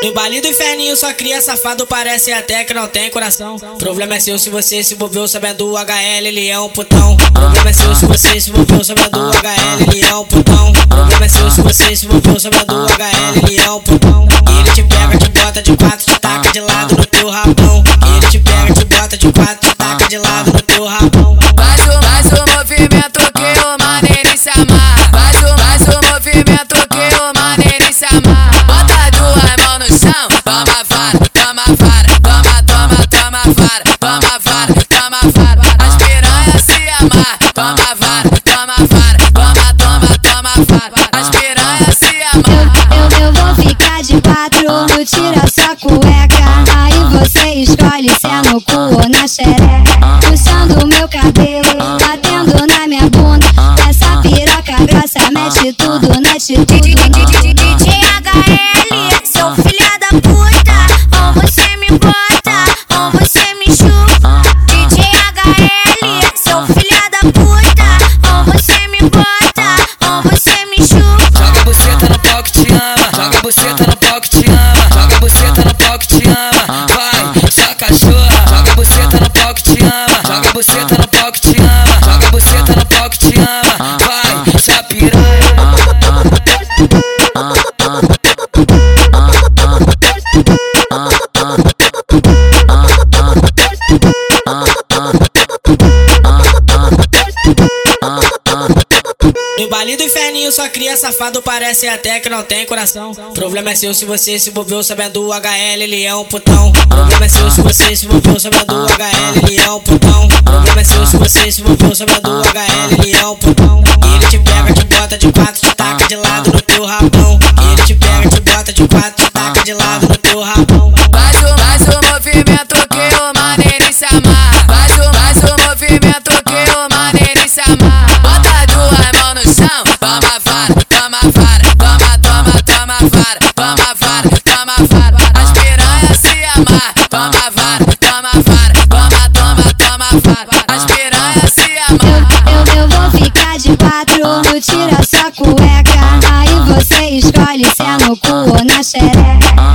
No baile do inferninho só cria safado, parece até que não tem coração. Problema é seu se você se envolveu sabendo o HL, ele é um putão. Problema é seu se você se envolveu sabendo o HL, ele é um putão. Problema é seu se você se envolveu sabendo o hacer. No baile do inferninho só cria safado, parece até que não tem coração. Problema é seu se você se envolveu sabendo o HL, ele é um putão. Problema é seu se você se envolveu sabendo o HL, ele é um putão. Problema é seu se você se envolveu sabendo o cueca, aí você escolhe se é no cu ou na xereca.